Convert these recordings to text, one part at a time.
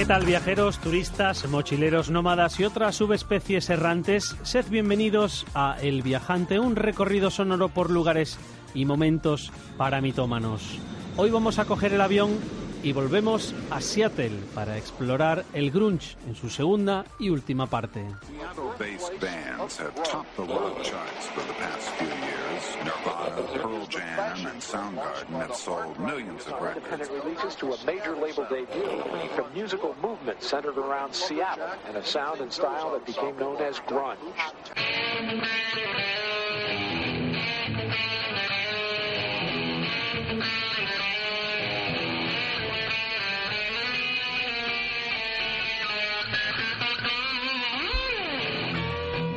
¿Qué tal viajeros, turistas, mochileros, nómadas y otras subespecies errantes? Sed bienvenidos a El Viajante, un recorrido sonoro por lugares y momentos para mitómanos. Hoy vamos a coger el avión y volvemos a Seattle para explorar el grunge en su segunda y última parte.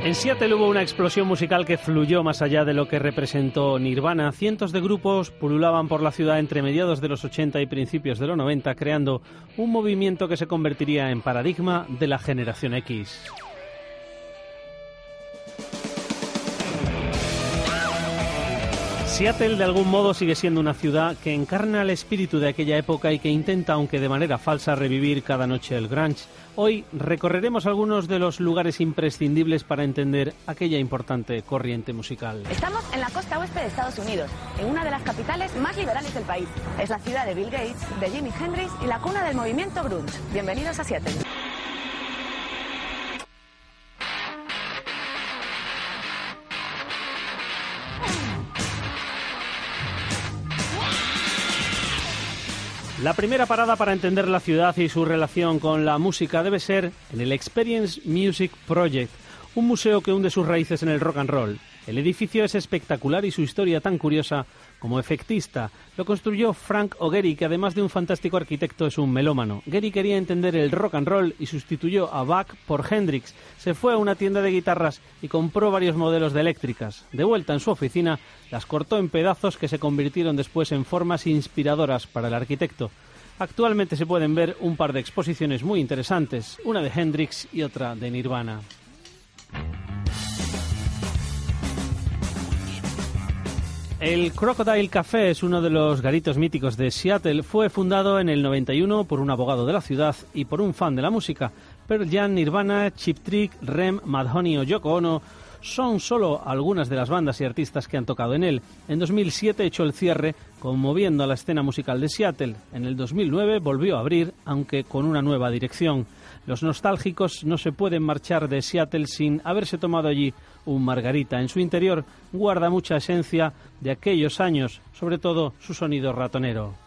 En Seattle hubo una explosión musical que fluyó más allá de lo que representó Nirvana. Cientos de grupos pululaban por la ciudad entre mediados de los 80 y principios de los 90, creando un movimiento que se convertiría en paradigma de la generación X. Seattle de algún modo sigue siendo una ciudad que encarna el espíritu de aquella época y que intenta, aunque de manera falsa, revivir cada noche el grunge. Hoy recorreremos algunos de los lugares imprescindibles para entender aquella importante corriente musical. Estamos en la costa oeste de Estados Unidos, en una de las capitales más liberales del país. Es la ciudad de Bill Gates, de Jimi Hendrix y la cuna del movimiento grunge. Bienvenidos a Seattle. La primera parada para entender la ciudad y su relación con la música debe ser en el Experience Music Project, un museo que hunde sus raíces en el rock and roll. El edificio es espectacular y su historia tan curiosa como efectista. Lo construyó Frank O'Gary, que además de un fantástico arquitecto es un melómano. Gary quería entender el rock and roll y sustituyó a Bach por Hendrix. Se fue a una tienda de guitarras y compró varios modelos de eléctricas. De vuelta en su oficina, las cortó en pedazos que se convirtieron después en formas inspiradoras para el arquitecto. Actualmente se pueden ver un par de exposiciones muy interesantes, una de Hendrix y otra de Nirvana. El Crocodile Café es uno de los garitos míticos de Seattle. Fue fundado en el 91 por un abogado de la ciudad y por un fan de la música. Pearl Jam, Nirvana, Chip Trick, Rem, Madhoney o Yoko Ono son solo algunas de las bandas y artistas que han tocado en él. En 2007 echó el cierre, conmoviendo a la escena musical de Seattle. En el 2009 volvió a abrir, aunque con una nueva dirección. Los nostálgicos no se pueden marchar de Seattle sin haberse tomado allí un margarita. En su interior guarda mucha esencia de aquellos años, sobre todo su sonido ratonero.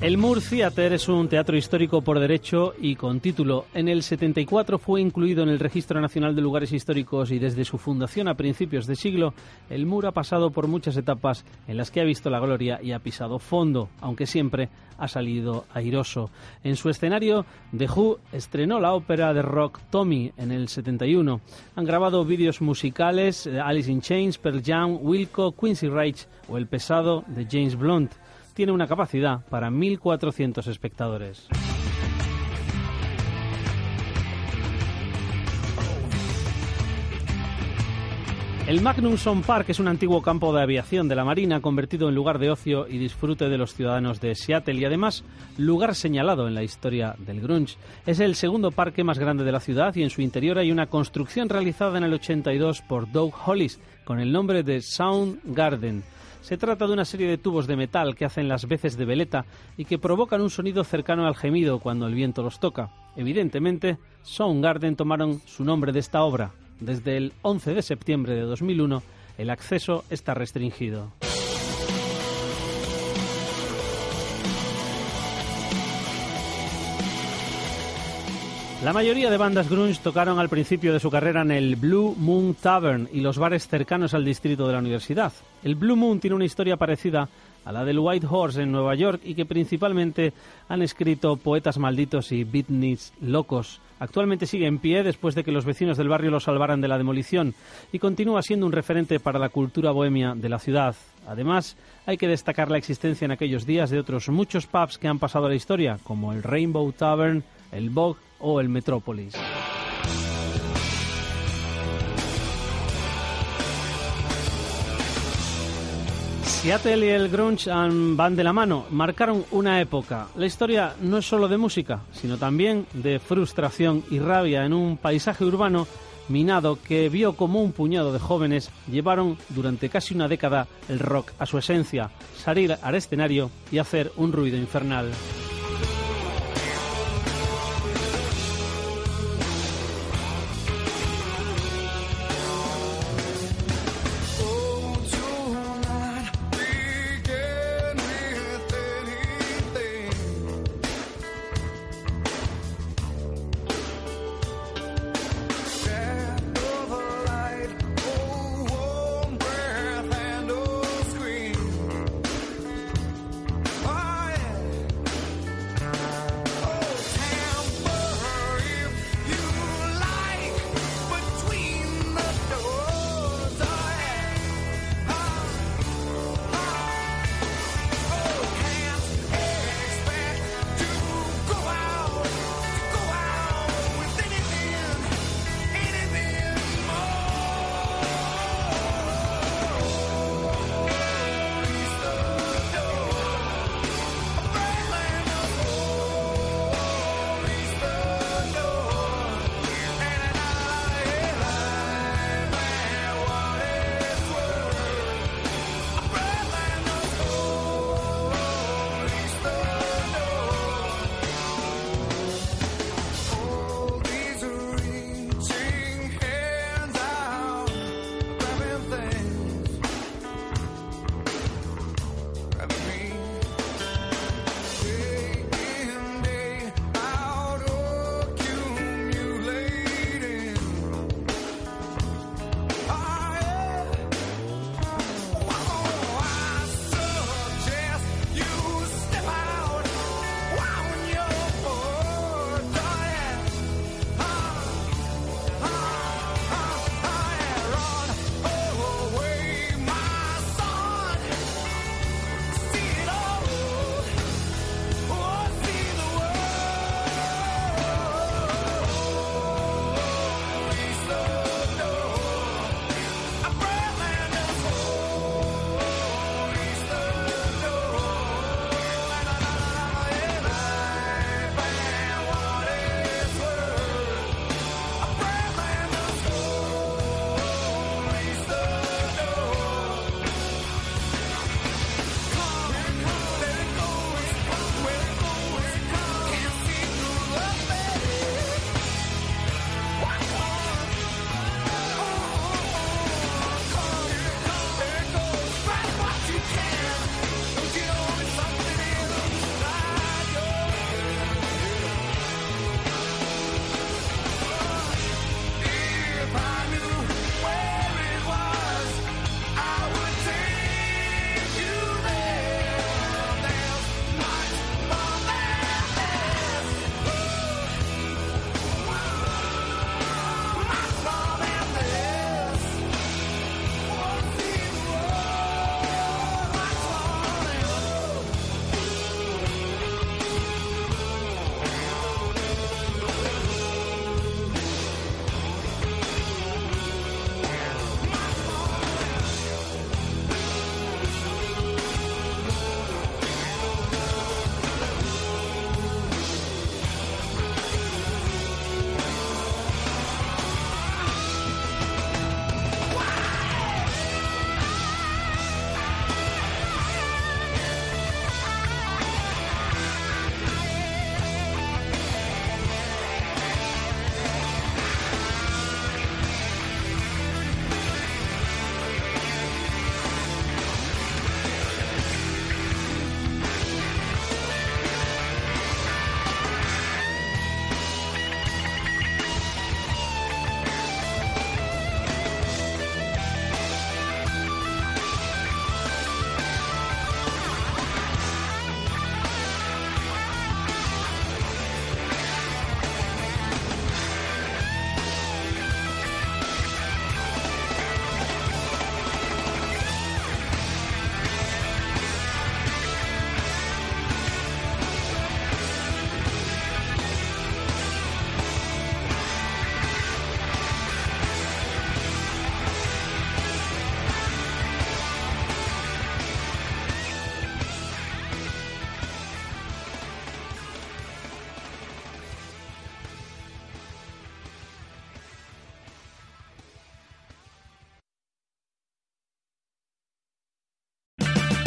El Theatre es un teatro histórico por derecho y con título. En el 74 fue incluido en el Registro Nacional de Lugares Históricos y desde su fundación a principios de siglo, el Moore ha pasado por muchas etapas en las que ha visto la gloria y ha pisado fondo, aunque siempre ha salido airoso. En su escenario, The Who estrenó la ópera de rock Tommy en el 71. Han grabado vídeos musicales de Alice in Chains, Pearl Jam, Wilco, Quincy Reich o El pesado de James Blunt tiene una capacidad para 1.400 espectadores. El Magnumson Park es un antiguo campo de aviación de la Marina convertido en lugar de ocio y disfrute de los ciudadanos de Seattle y además lugar señalado en la historia del grunge. Es el segundo parque más grande de la ciudad y en su interior hay una construcción realizada en el 82 por Doug Hollis con el nombre de Sound Garden. Se trata de una serie de tubos de metal que hacen las veces de veleta y que provocan un sonido cercano al gemido cuando el viento los toca. Evidentemente, Soundgarden tomaron su nombre de esta obra, desde el 11 de septiembre de 2001, el acceso está restringido. La mayoría de bandas grunge tocaron al principio de su carrera en el Blue Moon Tavern y los bares cercanos al distrito de la universidad. El Blue Moon tiene una historia parecida a la del White Horse en Nueva York y que principalmente han escrito poetas malditos y beatniks locos. Actualmente sigue en pie después de que los vecinos del barrio lo salvaran de la demolición y continúa siendo un referente para la cultura bohemia de la ciudad. Además, hay que destacar la existencia en aquellos días de otros muchos pubs que han pasado la historia, como el Rainbow Tavern, el Bog o el Metropolis. Seattle y el grunge van de la mano, marcaron una época. La historia no es solo de música, sino también de frustración y rabia en un paisaje urbano minado que vio como un puñado de jóvenes llevaron durante casi una década el rock a su esencia, salir al escenario y hacer un ruido infernal.